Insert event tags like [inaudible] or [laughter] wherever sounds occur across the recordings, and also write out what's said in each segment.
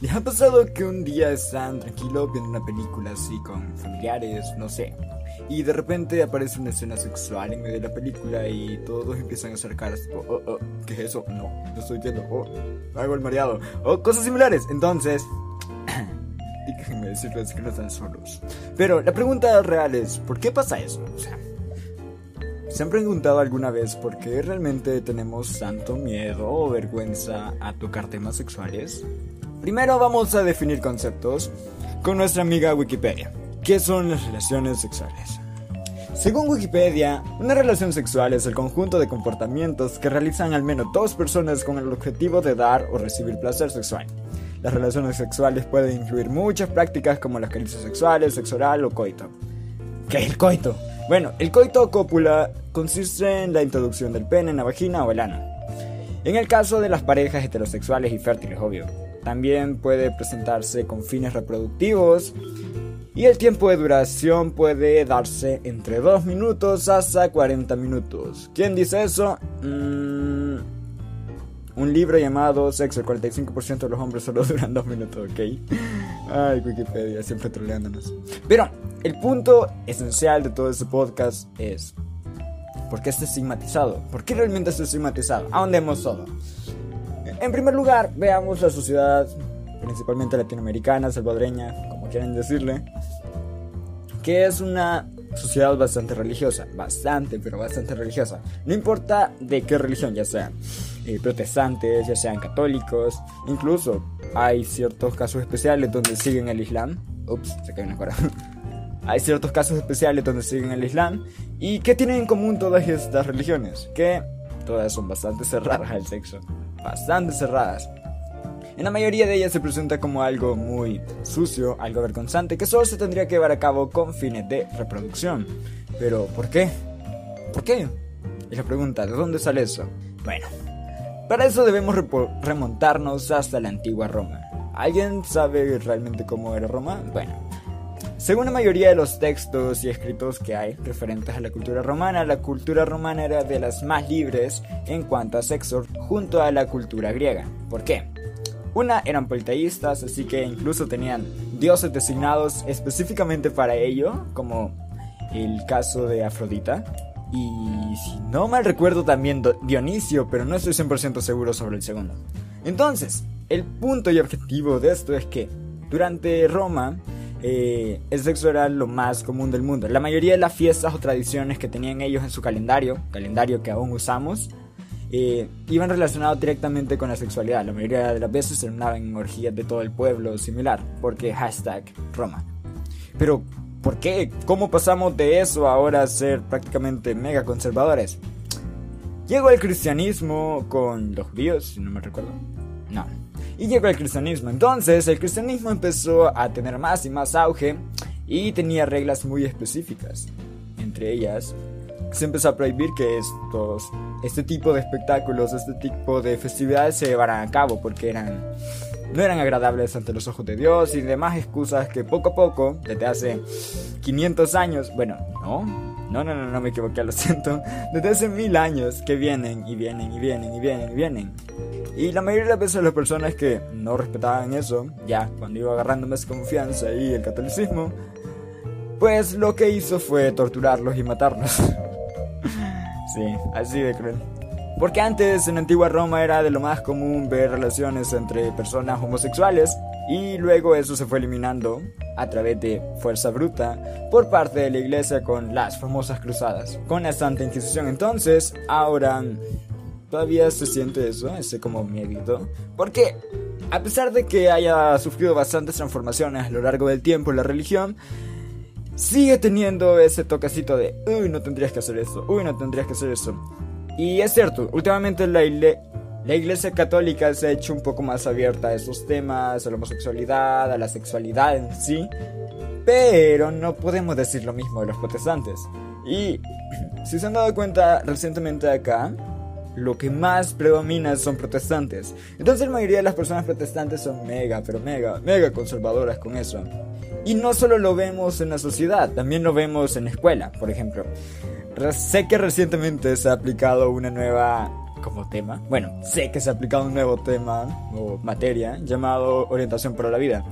¿Les ha pasado que un día están tranquilos viendo una película así con familiares, no sé, y de repente aparece una escena sexual en medio de la película y todos empiezan a acercarse, oh, oh, oh, ¿qué es eso? No, no estoy viendo, oh, hago el mareado, o cosas similares. Entonces, [clears throat] déjenme decirles que no están solos. Pero la pregunta real es, ¿por qué pasa eso? O sea, ¿Se han preguntado alguna vez por qué realmente tenemos tanto miedo o vergüenza a tocar temas sexuales? Primero vamos a definir conceptos con nuestra amiga Wikipedia. ¿Qué son las relaciones sexuales? Según Wikipedia, una relación sexual es el conjunto de comportamientos que realizan al menos dos personas con el objetivo de dar o recibir placer sexual. Las relaciones sexuales pueden incluir muchas prácticas como las caricias sexuales, sexo oral o coito. ¿Qué es el coito? Bueno, el coito o cópula consiste en la introducción del pene en la vagina o el ano. En el caso de las parejas heterosexuales y fértiles, obvio. También puede presentarse con fines reproductivos y el tiempo de duración puede darse entre 2 minutos hasta 40 minutos. ¿Quién dice eso? Mm, un libro llamado Sexo, el 45% de los hombres solo [laughs] duran 2 minutos, ¿ok? Ay, Wikipedia, siempre troleándonos. Pero el punto esencial de todo este podcast es ¿por qué está estigmatizado? ¿Por qué realmente está estigmatizado? ¿A dónde hemos todo? En primer lugar, veamos la sociedad, principalmente latinoamericana, salvadoreña, como quieren decirle, que es una sociedad bastante religiosa, bastante, pero bastante religiosa. No importa de qué religión, ya sean eh, protestantes, ya sean católicos, incluso hay ciertos casos especiales donde siguen el Islam. Ups, se cae una cara. [laughs] hay ciertos casos especiales donde siguen el Islam. ¿Y qué tienen en común todas estas religiones? Que todas son bastante cerradas al sexo. Bastante cerradas. En la mayoría de ellas se presenta como algo muy sucio, algo vergonzante, que solo se tendría que llevar a cabo con fines de reproducción. Pero, ¿por qué? ¿Por qué? Y la pregunta, ¿de dónde sale eso? Bueno, para eso debemos remontarnos hasta la antigua Roma. ¿Alguien sabe realmente cómo era Roma? Bueno, según la mayoría de los textos y escritos que hay referentes a la cultura romana, la cultura romana era de las más libres en cuanto a sexo junto a la cultura griega. ¿Por qué? Una eran politeístas, así que incluso tenían dioses designados específicamente para ello, como el caso de Afrodita. Y si no mal recuerdo también Dionisio, pero no estoy 100% seguro sobre el segundo. Entonces, el punto y objetivo de esto es que durante Roma eh, el sexo era lo más común del mundo. La mayoría de las fiestas o tradiciones que tenían ellos en su calendario, calendario que aún usamos, eh, iban relacionados directamente con la sexualidad. La mayoría de las veces terminaban en orgías de todo el pueblo similar, porque hashtag Roma. Pero, ¿por qué? ¿Cómo pasamos de eso ahora a ser prácticamente mega conservadores? Llegó el cristianismo con los judíos, si no me recuerdo. No. Y llegó el cristianismo. Entonces, el cristianismo empezó a tener más y más auge y tenía reglas muy específicas. Entre ellas, se empezó a prohibir que estos, este tipo de espectáculos, este tipo de festividades se llevaran a cabo porque eran, no eran agradables ante los ojos de Dios y demás excusas que poco a poco, desde hace 500 años, bueno, no, no, no, no, no me equivoqué, lo siento, desde hace mil años que vienen y vienen y vienen y vienen y vienen. Y la mayoría de las veces las personas que no respetaban eso, ya cuando iba agarrando más confianza y el catolicismo, pues lo que hizo fue torturarlos y matarlos. [laughs] Sí, así de cruel. Porque antes en antigua Roma era de lo más común ver relaciones entre personas homosexuales y luego eso se fue eliminando a través de fuerza bruta por parte de la iglesia con las famosas cruzadas, con la Santa Inquisición. Entonces, ahora todavía se siente eso, ese como miedo, porque a pesar de que haya sufrido bastantes transformaciones a lo largo del tiempo la religión, sigue teniendo ese toquecito de, uy, no tendrías que hacer eso, uy, no tendrías que hacer eso. Y es cierto, últimamente la, la Iglesia Católica se ha hecho un poco más abierta a esos temas, a la homosexualidad, a la sexualidad en sí, pero no podemos decir lo mismo de los protestantes. Y [clears throat] si se han dado cuenta recientemente acá, lo que más predomina son protestantes. Entonces la mayoría de las personas protestantes son mega, pero mega, mega conservadoras con eso. Y no solo lo vemos en la sociedad, también lo vemos en la escuela, por ejemplo. Sé que recientemente se ha aplicado una nueva como tema. Bueno, sé que se ha aplicado un nuevo tema o materia llamado orientación para la vida.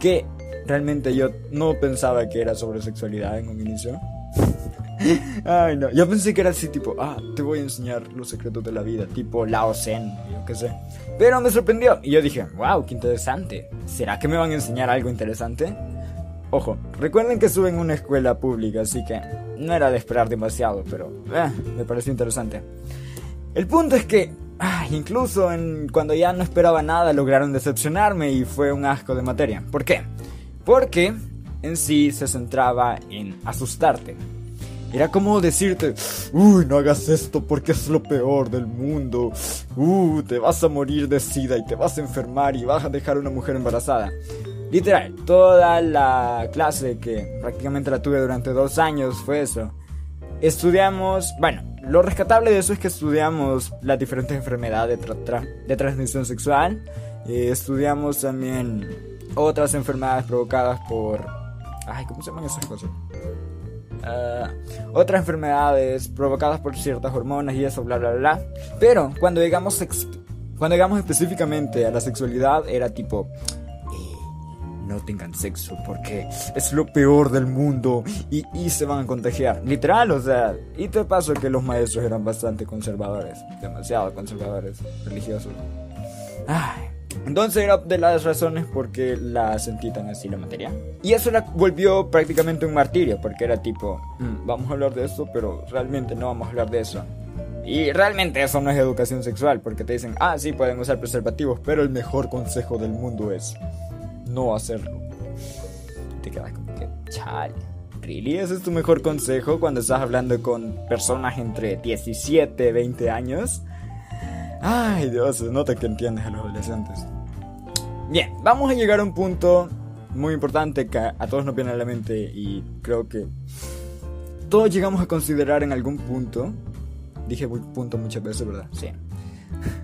Que realmente yo no pensaba que era sobre sexualidad en un inicio. Ay, no. Yo pensé que era así, tipo, ah, te voy a enseñar los secretos de la vida, tipo Lao Zen, yo qué sé. Pero me sorprendió y yo dije, wow, qué interesante. ¿Será que me van a enseñar algo interesante? Ojo, recuerden que estuve en una escuela pública, así que no era de esperar demasiado, pero eh, me pareció interesante. El punto es que, ah, incluso en, cuando ya no esperaba nada, lograron decepcionarme y fue un asco de materia. ¿Por qué? Porque en sí se centraba en asustarte. Era como decirte, uy, no hagas esto porque es lo peor del mundo. Uh, te vas a morir de sida y te vas a enfermar y vas a dejar a una mujer embarazada. Literal, toda la clase que prácticamente la tuve durante dos años fue eso. Estudiamos, bueno, lo rescatable de eso es que estudiamos las diferentes enfermedades de, transmisión sexual. Eh, estudiamos también otras enfermedades provocadas por... Ay, ¿cómo se llaman esas cosas? Uh, otras enfermedades provocadas por ciertas hormonas y eso, bla, bla, bla. Pero cuando llegamos, cuando llegamos específicamente a la sexualidad, era tipo, no tengan sexo porque es lo peor del mundo y, se van a contagiar. Literal, o sea, y te paso que los maestros eran bastante conservadores, demasiado conservadores, religiosos. Entonces era de las razones por qué la sentí tan así la materia. Y eso la volvió prácticamente un martirio, porque era tipo, mm, vamos a hablar de esto, pero realmente no vamos a hablar de eso. Y realmente eso no es educación sexual, porque te dicen, ah, sí, pueden usar preservativos, pero el mejor consejo del mundo es, no hacerlo. Te quedas como que, chale. ¿Really? ¿Ese es tu mejor consejo cuando estás hablando con personas entre 17, 20 años? Ay, Dios, se nota que entiendes a los adolescentes. Bien, vamos a llegar a un punto muy importante que a todos nos viene a la mente y creo que todos llegamos a considerar en algún punto. Dije punto muchas veces, ¿verdad? Sí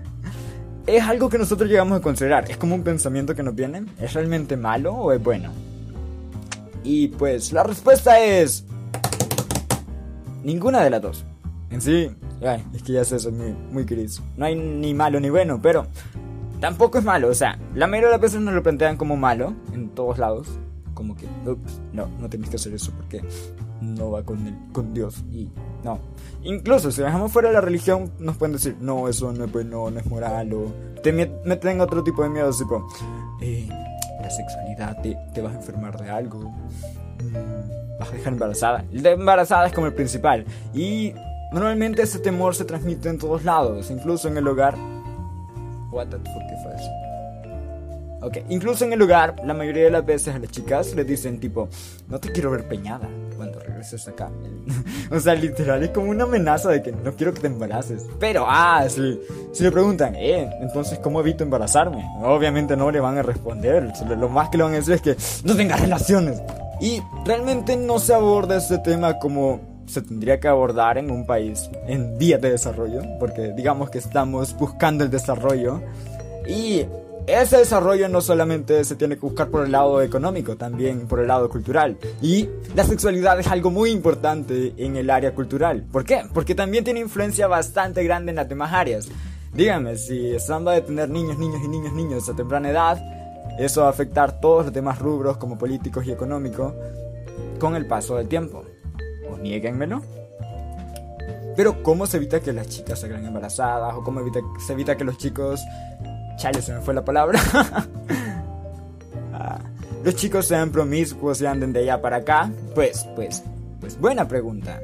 [laughs] es algo que nosotros llegamos a considerar. Es como un pensamiento que nos viene. ¿Es realmente malo o es bueno? Y pues la respuesta es... Ninguna de las dos. En sí, es que ya sé, eso muy, muy gris. No hay ni malo ni bueno, pero tampoco es malo. O sea, la mayoría de las veces nos lo plantean como malo en todos lados. Como que, no, no tenéis que hacer eso porque no va con, el, con Dios. Y no. Incluso si dejamos fuera la religión, nos pueden decir, no, eso no es bueno, no es moral, o te meten otro tipo de miedos, tipo, eh, la sexualidad, te, te, vas a enfermar de algo, mm, vas a dejar embarazada. El de embarazada es como el principal. Y normalmente ese temor se transmite en todos lados, incluso en el hogar. What the fuck, ¿qué fue eso? Ok, incluso en el lugar, la mayoría de las veces a las chicas les dicen tipo, no te quiero ver peñada cuando regreses acá. [laughs] o sea, literal es como una amenaza de que no quiero que te embaraces. Pero, ah, si, si le preguntan, eh, entonces, ¿cómo evito embarazarme? Obviamente no le van a responder. Lo más que le van a decir es que no tengas relaciones. Y realmente no se aborda este tema como se tendría que abordar en un país en vías de desarrollo, porque digamos que estamos buscando el desarrollo. Y ese desarrollo no solamente se tiene que buscar por el lado económico, también por el lado cultural. Y la sexualidad es algo muy importante en el área cultural. ¿Por qué? Porque también tiene influencia bastante grande en las demás áreas. Díganme, si estando de tener niños, niños y niños, niños a temprana edad, eso va a afectar todos los demás rubros como políticos y económicos con el paso del tiempo. ¿O nieguenmelo? Pero ¿cómo se evita que las chicas se salgan embarazadas? ¿O cómo evita, se evita que los chicos Chale, se me fue la palabra. [laughs] Ah, los chicos sean promiscuos y anden de allá para acá. Pues, pues, pues buena pregunta.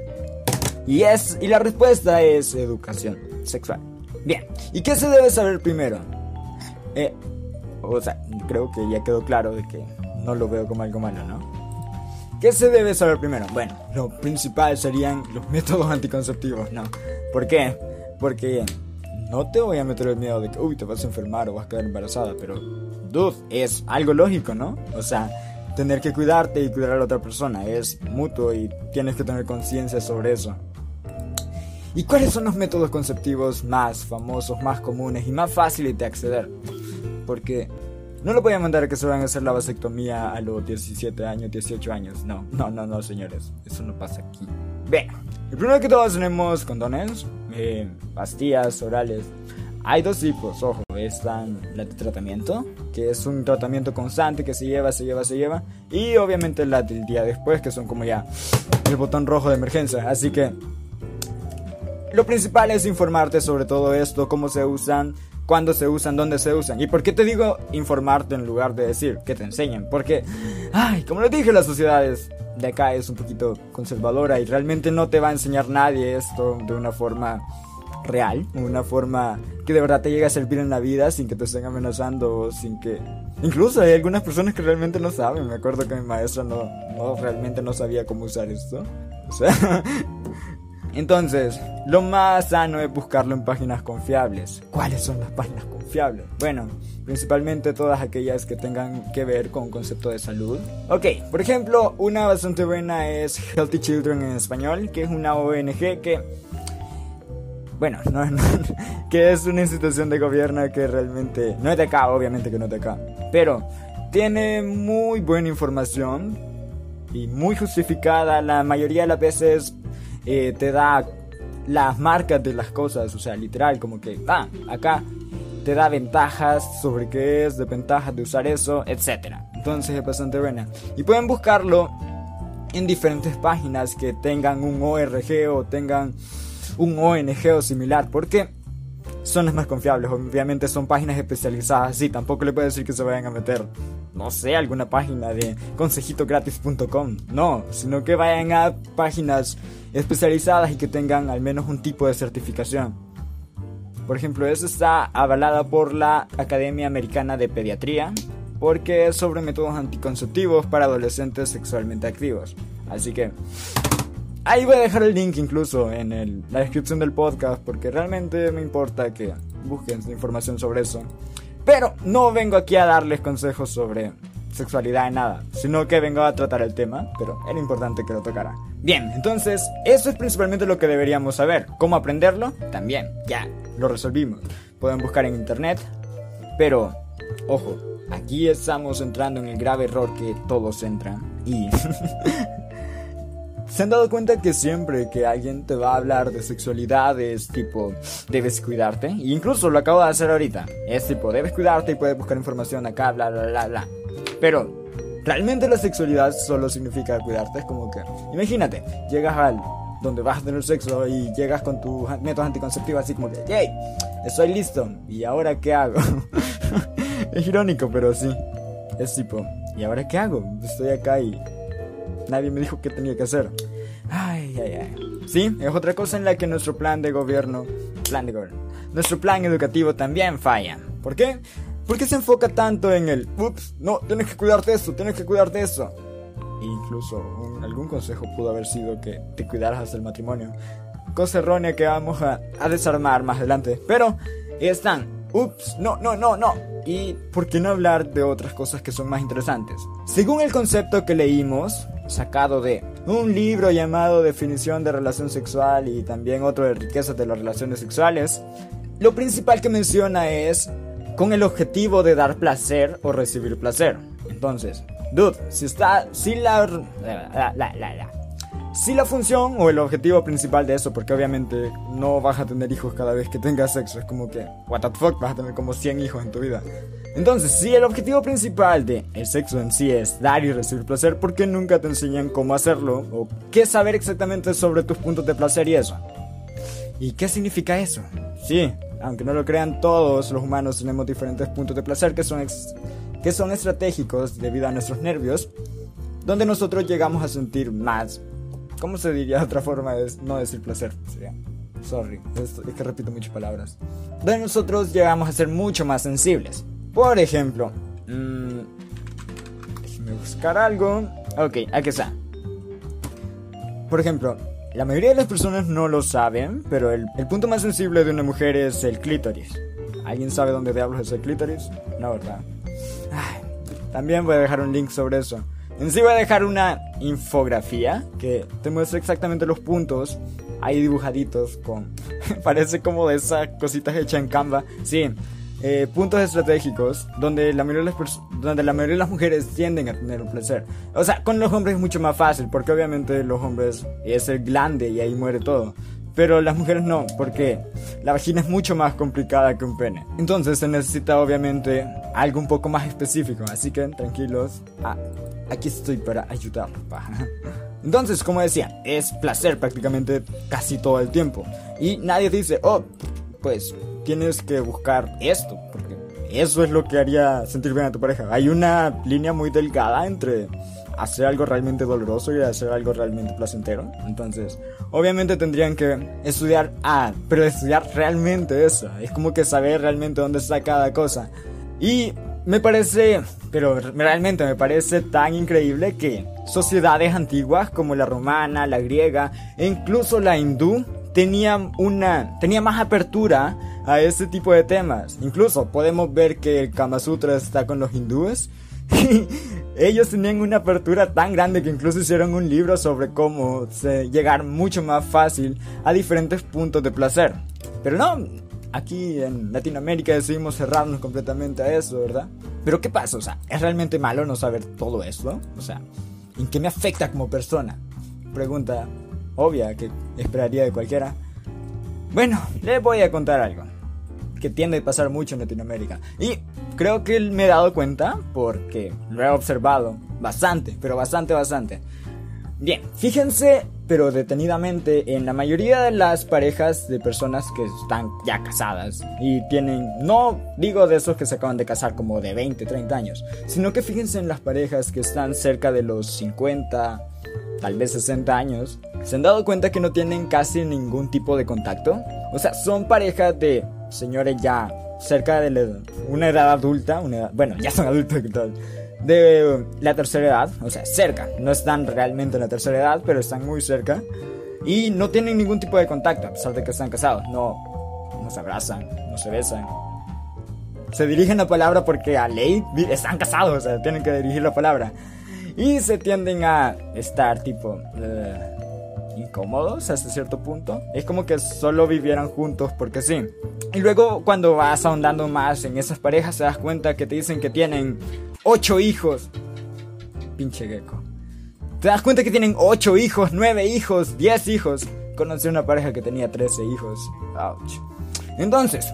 Y es, y la respuesta es educación sexual. Bien, ¿y qué se debe saber primero? Eh, o sea, creo que ya quedó claro de que no lo veo como algo malo, ¿no? ¿Qué se debe saber primero? Bueno, lo principal serían los [laughs] métodos anticonceptivos, ¿no? ¿Por qué? Porque no te voy a meter el miedo de que, uy, te vas a enfermar o vas a quedar embarazada, pero, dude, es algo lógico, ¿no? O sea, tener que cuidarte y cuidar a la otra persona es mutuo y tienes que tener conciencia sobre eso. ¿Y cuáles son los métodos conceptivos más famosos, más comunes y más fáciles de acceder? Porque no lo voy mandar a que se van a hacer la vasectomía a los 17 años, 18 años. No, no, no, no, señores. Eso no pasa aquí. Bien, el primero que todos tenemos condones. eh, pastillas orales. Hay dos tipos, ojo, están la de tratamiento, que es un tratamiento constante que se lleva, se lleva, se lleva, y obviamente la del día después, que son como ya el botón rojo de emergencia. Así que lo principal es informarte sobre todo esto, cómo se usan, cuándo se usan, dónde se usan. ¿Y por qué te digo informarte en lugar de decir que te enseñen? Porque, ay, como les dije, las sociedades de acá es un poquito conservadora y realmente no te va a enseñar nadie esto de una forma real, una forma que de verdad te llegue a servir en la vida sin que te estén amenazando, sin que... Incluso hay algunas personas que realmente no saben. Me acuerdo que mi maestra no, no realmente no sabía cómo usar esto. O sea... [laughs] Entonces, lo más sano es buscarlo en páginas confiables. ¿Cuáles son las páginas confiables? Bueno, principalmente todas aquellas que tengan que ver con concepto de salud. Ok, por ejemplo, una bastante buena es Healthy Children en español, que es una ONG que bueno, [laughs] no, que es una institución de gobierno que realmente no es de acá, obviamente que no es de acá, pero tiene muy buena información y muy justificada. La mayoría de las veces eh, te da las marcas de las cosas, o sea, literal, como que, ah, acá te da ventajas sobre qué es, desventajas de usar eso, etc. Entonces es bastante buena. Y pueden buscarlo en diferentes páginas que tengan un ORG o tengan un ONG o similar, porque son las más confiables. Obviamente son páginas especializadas. Sí, tampoco le puedo decir que se vayan a meter, no sé, alguna página de consejitogratis.com. No, sino que vayan a páginas especializadas y que tengan al menos un tipo de certificación. Por ejemplo, eso está avalada por la Academia Americana de Pediatría porque es sobre métodos anticonceptivos para adolescentes sexualmente activos. Así que Ahí voy a dejar el link incluso en la descripción del podcast porque realmente me importa que busquen información sobre eso. Pero no vengo aquí a darles consejos sobre sexualidad y nada, sino que vengo a tratar el tema, pero era importante que lo tocara. Bien, entonces, eso es principalmente lo que deberíamos saber. ¿Cómo aprenderlo? También, ya, lo resolvimos. Pueden buscar en internet, pero, ojo, aquí estamos entrando en el grave error que todos entran y... [laughs] ¿Se han dado cuenta que siempre que alguien te va a hablar de sexualidad es tipo, debes cuidarte? E incluso lo acabo de hacer ahorita. Es tipo, debes cuidarte y puedes buscar información acá, bla, bla, bla, bla. Pero, realmente la sexualidad solo significa cuidarte. Es como que, imagínate, llegas al donde vas a tener sexo y llegas con tu método anticonceptivo así como que, hey, estoy listo. ¿Y ahora qué hago? [laughs] es irónico, pero sí. Es tipo, ¿y ahora qué hago? Estoy acá y Nadie me dijo qué tenía que hacer. Ay, ay, ay. Sí, es otra cosa en la que nuestro plan de gobierno, plan de gobierno, nuestro plan educativo también falla. ¿Por qué? ¿Por qué se enfoca tanto en el, ups, no, tienes que cuidarte de eso, tienes que cuidarte de eso? incluso algún consejo pudo haber sido que te cuidaras hasta el matrimonio. Cosa errónea que vamos a, a desarmar más adelante. Pero están, ups, no, no, no, no. ¿Y por qué no hablar de otras cosas que son más interesantes? Según el concepto que leímos, sacado de un libro llamado Definición de Relación Sexual y también otro de Riquezas de las Relaciones Sexuales, lo principal que menciona es con el objetivo de dar placer o recibir placer. Entonces, dude, si está, si la, la, la, la si la función o el objetivo principal de eso, porque obviamente no vas a tener hijos cada vez que tengas sexo, es como que, what the fuck, vas a tener como 100 hijos en tu vida. Entonces, si el objetivo principal de el sexo en sí es dar y recibir placer, ¿por qué nunca te enseñan cómo hacerlo? ¿O qué saber exactamente sobre tus puntos de placer y eso? ¿Y qué significa eso? Sí, aunque no lo crean todos, los humanos tenemos diferentes puntos de placer que son, que son estratégicos debido a nuestros nervios, donde nosotros llegamos a sentir más ¿Cómo se diría otra forma de no decir placer? Sería. Sorry, es, que repito muchas palabras. De nosotros llegamos a ser mucho más sensibles. Por ejemplo, mmm, déjeme buscar algo. Ok, aquí está. Por ejemplo, la mayoría de las personas no lo saben, pero el, punto más sensible de una mujer es el clítoris. ¿Alguien sabe dónde diablos es el clítoris? No, ¿verdad? También voy a dejar un link sobre eso. En sí voy a dejar una infografía que te muestra exactamente los puntos ahí dibujaditos con... [laughs] parece como de esas cositas hechas en Canva. Sí, eh, puntos estratégicos donde la, mayoría de las mujeres tienden a tener un placer. O sea, con los hombres es mucho más fácil porque obviamente los hombres es el glande y ahí muere todo. pero las mujeres no, porque la vagina es mucho más complicada que un pene. Entonces se necesita obviamente algo un poco más específico, así que tranquilos, ah, aquí estoy para ayudarlos. [laughs] Entonces, como decía, es placer prácticamente casi todo el tiempo. Y nadie dice, oh, pues tienes que buscar esto, porque eso es lo que haría sentir bien a tu pareja. Hay una línea muy delgada entre hacer algo realmente doloroso y hacer algo realmente placentero. Entonces, obviamente tendrían que estudiar, ah, pero estudiar realmente eso. Es como que saber realmente dónde está cada cosa. Y me parece, pero realmente me parece tan increíble que sociedades antiguas como la romana, la griega e incluso la hindú tenían una tenía más apertura a ese tipo de temas. Incluso podemos ver que el Kama Sutra está con los hindúes. [laughs] Ellos tenían una apertura tan grande que incluso hicieron un libro sobre cómo llegar mucho más fácil a diferentes puntos de placer. Pero no, aquí en Latinoamérica decidimos cerrarnos completamente a eso, ¿verdad? Pero ¿qué pasa? O sea, ¿es realmente malo no saber todo esto? O sea, ¿en qué me afecta como persona? Pregunta obvia que esperaría de cualquiera. Bueno, les voy a contar algo que tiende a pasar mucho en Latinoamérica. Y creo que me he dado cuenta porque lo he observado bastante, pero bastante, bastante. Bien, fíjense, pero detenidamente, en la mayoría de las parejas de personas que están ya casadas y tienen, no digo de esos que se acaban de casar como de 20, 30 años, sino que fíjense en las parejas que están cerca de los 50, tal vez 60 años, se han dado cuenta que no tienen casi ningún tipo de contacto. O sea, son parejas de señores ya cerca de una edad adulta, una bueno, ya son adultos [laughs] de la tercera edad, o sea, cerca, no están realmente en la tercera edad, pero están muy cerca y no tienen ningún tipo de contacto a pesar de que están casados, no, no se abrazan, no se besan. Se dirigen la palabra porque a ley están casados, o sea, tienen que dirigir la palabra. Y se tienden a estar tipo... Uh, incómodos hasta cierto punto. Es como que solo vivieran juntos porque sí. Y luego cuando vas ahondando más en esas parejas te das cuenta que te dicen que tienen 8 hijos. Pinche gecko. Te das cuenta que tienen 8 hijos, 9 hijos, 10 hijos. Conocí una pareja que tenía 13 hijos. Ouch. Entonces,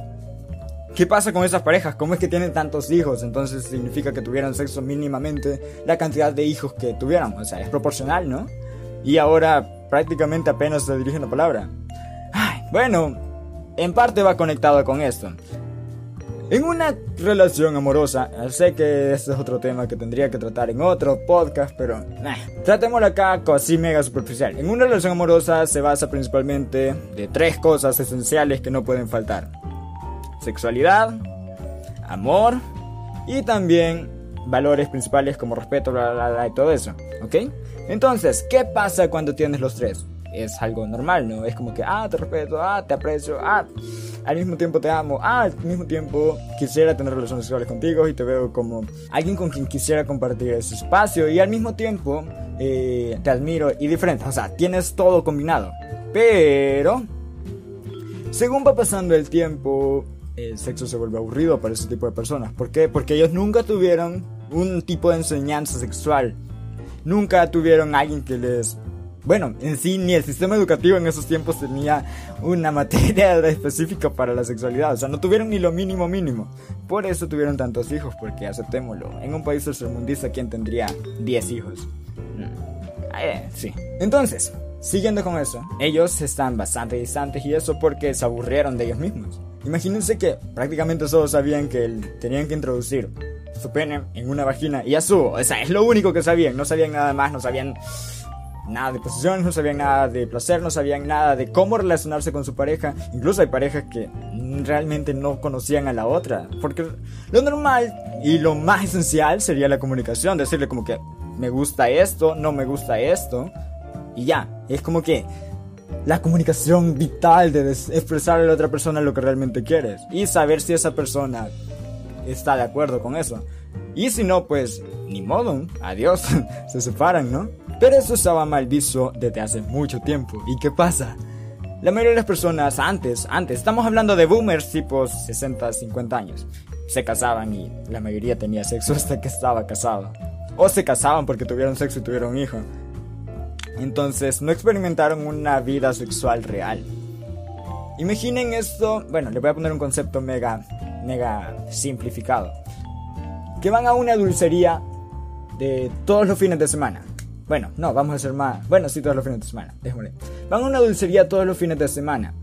¿Qué pasa con esas parejas? ¿Cómo es que tienen tantos hijos? Entonces significa que tuvieron sexo mínimamente la cantidad de hijos que tuvieron. O sea, es proporcional, ¿no? Y ahora prácticamente apenas se dirige la palabra. Ay, bueno, en parte va conectado con esto. En una relación amorosa, sé que este es otro tema que tendría que tratar en otro podcast, pero eh, tratémoslo acá así mega superficial. En una relación amorosa se basa principalmente de tres cosas esenciales que no pueden faltar. Sexualidad, amor y también valores principales como respeto, bla, bla, bla, y todo eso, ¿ok? Entonces, ¿qué pasa cuando tienes los tres? Es algo normal, ¿no? Es como que, ah, te respeto, ah, te aprecio, ah, al mismo tiempo te amo, ah, al mismo tiempo quisiera tener relaciones sexuales contigo y te veo como alguien con quien quisiera compartir ese espacio y al mismo tiempo eh, te admiro y diferente, o sea, tienes todo combinado. Pero, según va pasando el tiempo, el sexo se vuelve aburrido para ese tipo de personas. ¿Por qué? Porque ellos nunca tuvieron un tipo de enseñanza sexual nunca tuvieron alguien que les... Bueno, en sí ni el sistema educativo en esos tiempos tenía una [laughs] materia específica para la sexualidad, o sea, no tuvieron ni lo mínimo mínimo. Por eso tuvieron tantos hijos, porque aceptémoslo, en un país tercermundista, ¿quién tendría 10 hijos? Mm. Sí. Entonces, siguiendo con eso, ellos están bastante distantes y eso porque se aburrieron de ellos mismos. Imagínense que prácticamente solo sabían que tenían que introducir su pene en una vagina y ya su, o sea, es lo único que sabían, no sabían nada más, no sabían nada de posiciones, no sabían nada de placer, no sabían nada de cómo relacionarse con su pareja. Incluso hay parejas que realmente no conocían a la otra, porque lo normal y lo más esencial sería la comunicación, decirle como que me gusta esto, no me gusta esto y ya, es como que la comunicación vital de expresarle a la otra persona lo que realmente quieres y saber si esa persona está de acuerdo con eso. Y si no, pues ni modo, adiós, [laughs] se separan, ¿no? Pero eso estaba mal visto desde hace mucho tiempo. ¿Y qué pasa? La mayoría de las personas antes, antes, estamos hablando de boomers tipo 60, 50 años, se casaban y la mayoría tenía sexo [laughs] hasta que estaba casado. O se casaban porque tuvieron sexo y tuvieron un hijo. Entonces no experimentaron una vida sexual real. Imaginen esto, bueno, le voy a poner un concepto mega, mega simplificado. Que van a una dulcería de todos los fines de semana. Bueno, no, vamos a hacer más. Bueno, sí, todos los fines de semana, déjame. Van a una dulcería todos los fines de semana.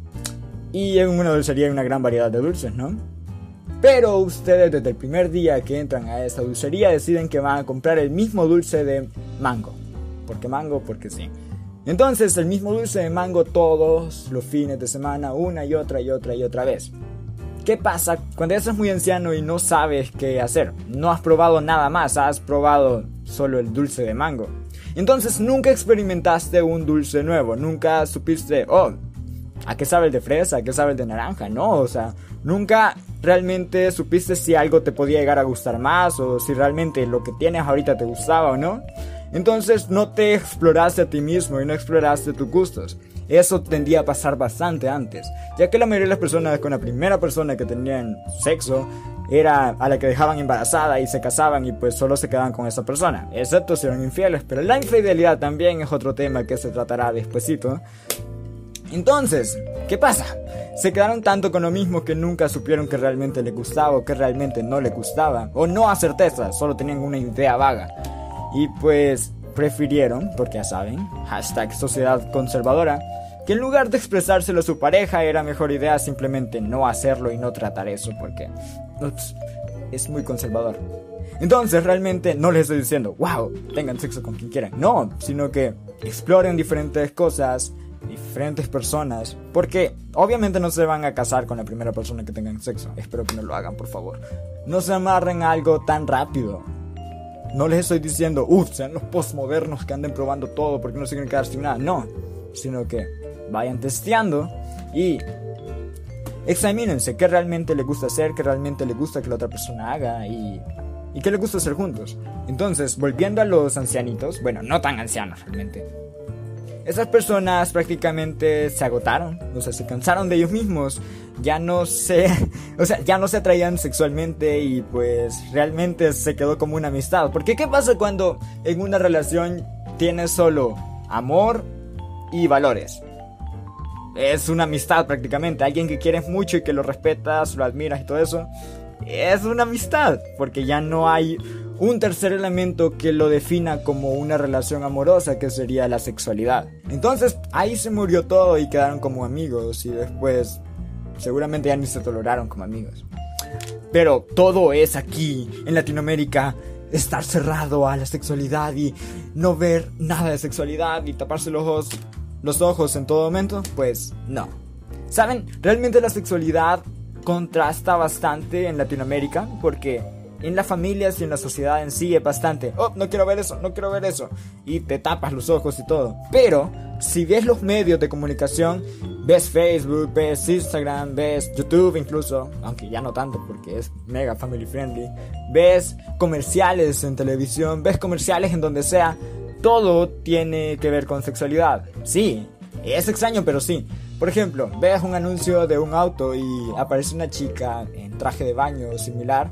Y en una dulcería hay una gran variedad de dulces, ¿no? Pero ustedes desde el primer día que entran a esa dulcería deciden que van a comprar el mismo dulce de mango. ¿Por qué mango? Porque sí. Entonces el mismo dulce de mango todos los fines de semana, una y otra y otra y otra vez. ¿Qué pasa cuando ya estás muy anciano y no sabes qué hacer? No has probado nada más, has probado solo el dulce de mango. Entonces nunca experimentaste un dulce nuevo, nunca supiste, oh, ¿a qué sabe el de fresa? ¿A qué sabe el de naranja? No, o sea, nunca realmente supiste si algo te podía llegar a gustar más o si realmente lo que tienes ahorita te gustaba o no. Entonces no te exploraste a ti mismo y no exploraste tus gustos. Eso tendía a pasar bastante antes, ya que la mayoría de las personas con la primera persona que tenían sexo era a la que dejaban embarazada y se casaban y pues solo se quedaban con esa persona, excepto si eran infieles, pero la infidelidad también es otro tema que se tratará despuesito. Entonces, ¿qué pasa? Se quedaron tanto con lo mismo que nunca supieron que realmente le gustaba o que realmente no le gustaba, o no a certeza, solo tenían una idea vaga. Y pues prefirieron, porque ya saben, hashtag sociedad conservadora, que en lugar de expresárselo a su pareja era mejor idea simplemente no hacerlo y no tratar eso porque es muy conservador. Entonces realmente no les estoy diciendo, wow, tengan sexo con quien quieran. No, sino que exploren diferentes cosas, diferentes personas, porque obviamente no se van a casar con la primera persona que tengan sexo. Espero que no lo hagan, por favor. No se amarren a algo tan rápido. No les estoy diciendo, uff, sean los postmodernos que anden probando todo porque no se quieren quedar sin nada. No, sino que vayan testeando y examínense qué realmente le gusta hacer, qué realmente le gusta que la otra persona haga y, y qué le gusta hacer juntos. Entonces, volviendo a los ancianitos, bueno, no tan ancianos realmente. Esas personas prácticamente se agotaron, o sea, se cansaron de ellos mismos, ya no se, [laughs] o sea, ya no se atraían sexualmente y pues realmente se quedó como una amistad. Porque ¿qué pasa cuando en una relación tienes solo amor y valores? es una amistad prácticamente. Alguien que quieres mucho y que lo respetas, lo admiras y todo eso. Es una amistad, porque ya no hay un tercer elemento que lo defina como una relación amorosa, que sería la sexualidad. Entonces ahí se murió todo y quedaron como amigos y después seguramente ya ni se toleraron como amigos. Pero todo es aquí, en Latinoamérica, estar cerrado a la sexualidad y no ver nada de sexualidad y taparse los ojos los ojos en todo momento? Pues no. ¿Saben? Realmente la sexualidad contrasta bastante en Latinoamérica porque en las familias y en la sociedad en sí es bastante, oh, no quiero ver eso, no quiero ver eso, y te tapas los ojos y todo. Pero si ves los medios de comunicación, ves Facebook, ves Instagram, ves YouTube incluso, aunque ya no tanto porque es mega family friendly, ves comerciales en televisión, ves comerciales en donde sea, todo tiene que ver con sexualidad. Sí, es extraño, pero sí. Por ejemplo, veas un anuncio de un auto y aparece una chica en traje de baño similar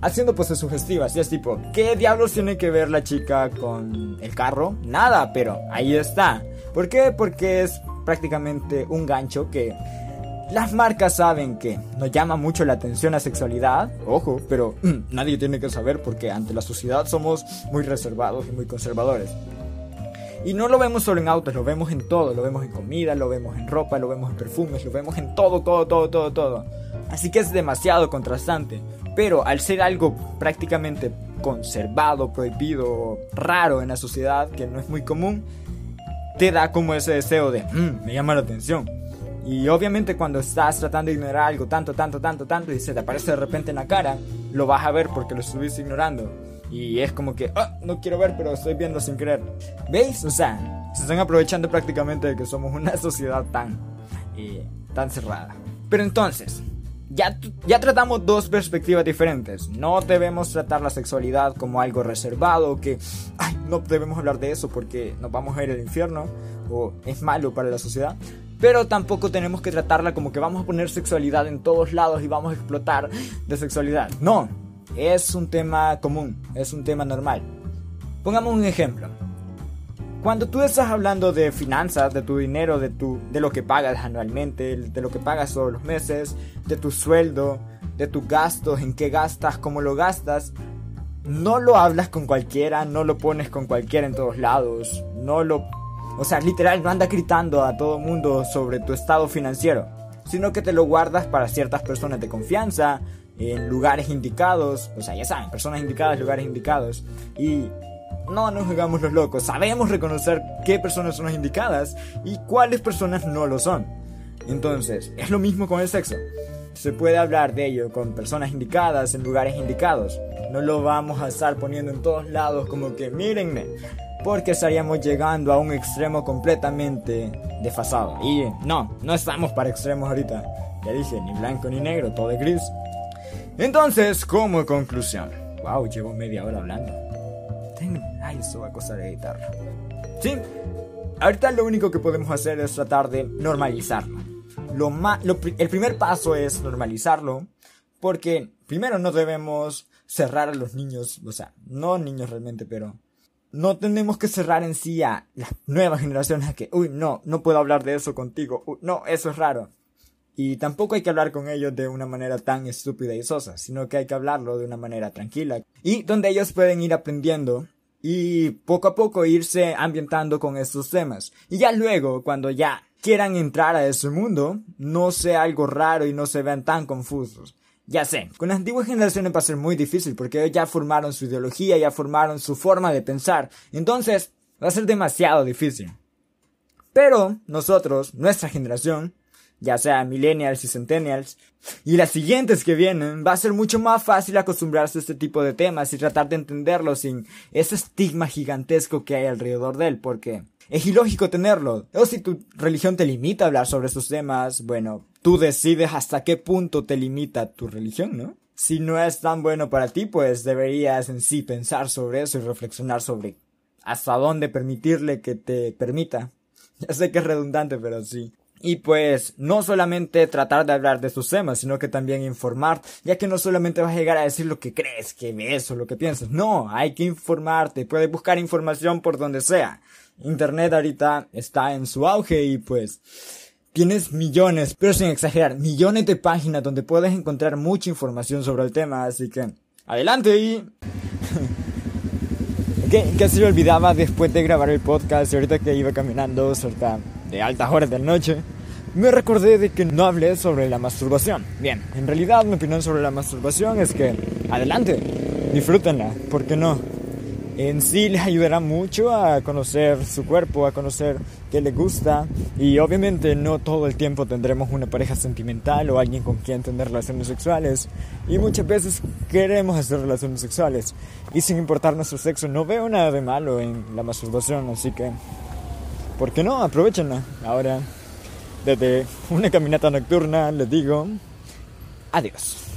haciendo poses sugestivas. Y es tipo, ¿qué diablos tiene que ver la chica con el carro? Nada, pero ahí está. ¿Por qué? Porque es prácticamente un gancho que las marcas saben que nos llama mucho la atención la sexualidad, ojo, pero mm, nadie tiene que saber porque ante la sociedad somos muy reservados y muy conservadores. Y no lo vemos solo en autos, lo vemos en todo, lo vemos en comida, lo vemos en ropa, lo vemos en perfumes, lo vemos en todo, todo, todo, todo, todo. Así que es demasiado contrastante. Pero al ser algo prácticamente conservado, prohibido, raro en la sociedad, que no es muy común, te da como ese deseo de, mm, me llama la atención. Y obviamente cuando estás tratando de ignorar algo tanto, tanto, tanto, tanto y se te aparece de repente en la cara, lo vas a ver porque lo estuviste ignorando. Y es como que, oh, no quiero ver, pero estoy viendo sin querer. ¿Veis? O sea, se están aprovechando prácticamente de que somos una [laughs] sociedad tan, eh, tan cerrada. Pero entonces, ya, ya tratamos dos perspectivas diferentes. No debemos tratar la sexualidad como algo reservado, que ay, no debemos hablar de eso porque nos vamos a ir al infierno o es malo para la sociedad. Pero tampoco tenemos que tratarla como que vamos a poner sexualidad en todos lados y vamos a explotar de sexualidad. No, es un tema común, es un tema normal. Pongamos un ejemplo. Cuando tú estás hablando de finanzas, de tu dinero, de, tu, de lo que pagas anualmente, de lo que pagas todos los meses, de tu sueldo, de tus gastos, en qué gastas, cómo lo gastas, no lo hablas con cualquiera, no lo pones con cualquiera en todos lados, no lo... O sea, literal, no anda gritando a todo mundo sobre tu estado financiero, sino que te lo guardas para ciertas personas de confianza, en lugares indicados, o sea, ya saben, personas indicadas, lugares indicados, y no nos hagamos los locos, sabemos reconocer qué personas son las indicadas y cuáles personas no lo son. Entonces, es lo mismo con el sexo. Se puede hablar de ello con personas indicadas en lugares indicados. No lo vamos a estar poniendo en todos lados como que mírenme, porque estaríamos llegando a un extremo completamente desfasado. Y no, no estamos para extremos ahorita. Ya dije, ni blanco ni negro, todo es gris. Entonces, como conclusión, wow, llevo media hora hablando. Ay, eso va a costar editarlo. Sí, ahorita lo único que podemos hacer es tratar de normalizarlo. Lo el primer paso es normalizarlo, porque primero no debemos cerrar a los niños, o sea, no niños realmente, pero no tenemos que cerrar en sí a las nuevas generaciones a que, uy, no, no puedo hablar de eso contigo, no, eso es raro. Y tampoco hay que hablar con ellos de una manera tan estúpida y sosa, sino que hay que hablarlo de una manera tranquila y donde ellos pueden ir aprendiendo y poco a poco irse ambientando con estos temas. Y ya luego, cuando ya quieran entrar a ese mundo, no sea algo raro y no se vean tan confusos. Ya sé, con las antiguas generaciones va a ser muy difícil porque ellos ya formaron su ideología, ya formaron su forma de pensar. Entonces, va a ser demasiado difícil. Pero nosotros, nuestra generación, ya sea millennials y centennials, y las siguientes que vienen, va a ser mucho más fácil acostumbrarse a este tipo de temas y tratar de entenderlo sin ese estigma gigantesco que hay alrededor de él, porque es ilógico tenerlo. O si tu religión te limita a hablar sobre estos temas, bueno, tú decides hasta qué punto te limita tu religión, ¿no? Si no es tan bueno para ti, pues deberías en sí pensar sobre eso y reflexionar sobre hasta dónde permitirle que te permita. [laughs] Ya sé que es redundante, pero sí. Y pues no solamente tratar de hablar de estos temas, sino que también informar, ya que no solamente vas a llegar a decir lo que crees, que ves o lo que piensas, no, hay que informarte, puedes buscar información por donde sea. Internet ahorita está en su auge y pues tienes millones, pero sin exagerar, millones de páginas donde puedes encontrar mucha información sobre el tema, así que adelante y... [laughs] olvidaba después de grabar el podcast ahorita que iba caminando cerca de altas horas de la noche, me recordé de que no hablé sobre la masturbación. Bien, en realidad mi opinión sobre la masturbación es que adelante, disfrútenla, ¿por qué no? En sí les ayudará mucho a conocer su cuerpo, a conocer qué les gusta y obviamente no todo el tiempo tendremos una pareja sentimental o alguien con quien tener relaciones sexuales y muchas veces queremos hacer relaciones sexuales y sin importar nuestro sexo no veo nada de malo en la masturbación, así que ¿por qué no? Aprovechenla. Ahora, desde una caminata nocturna, les digo adiós.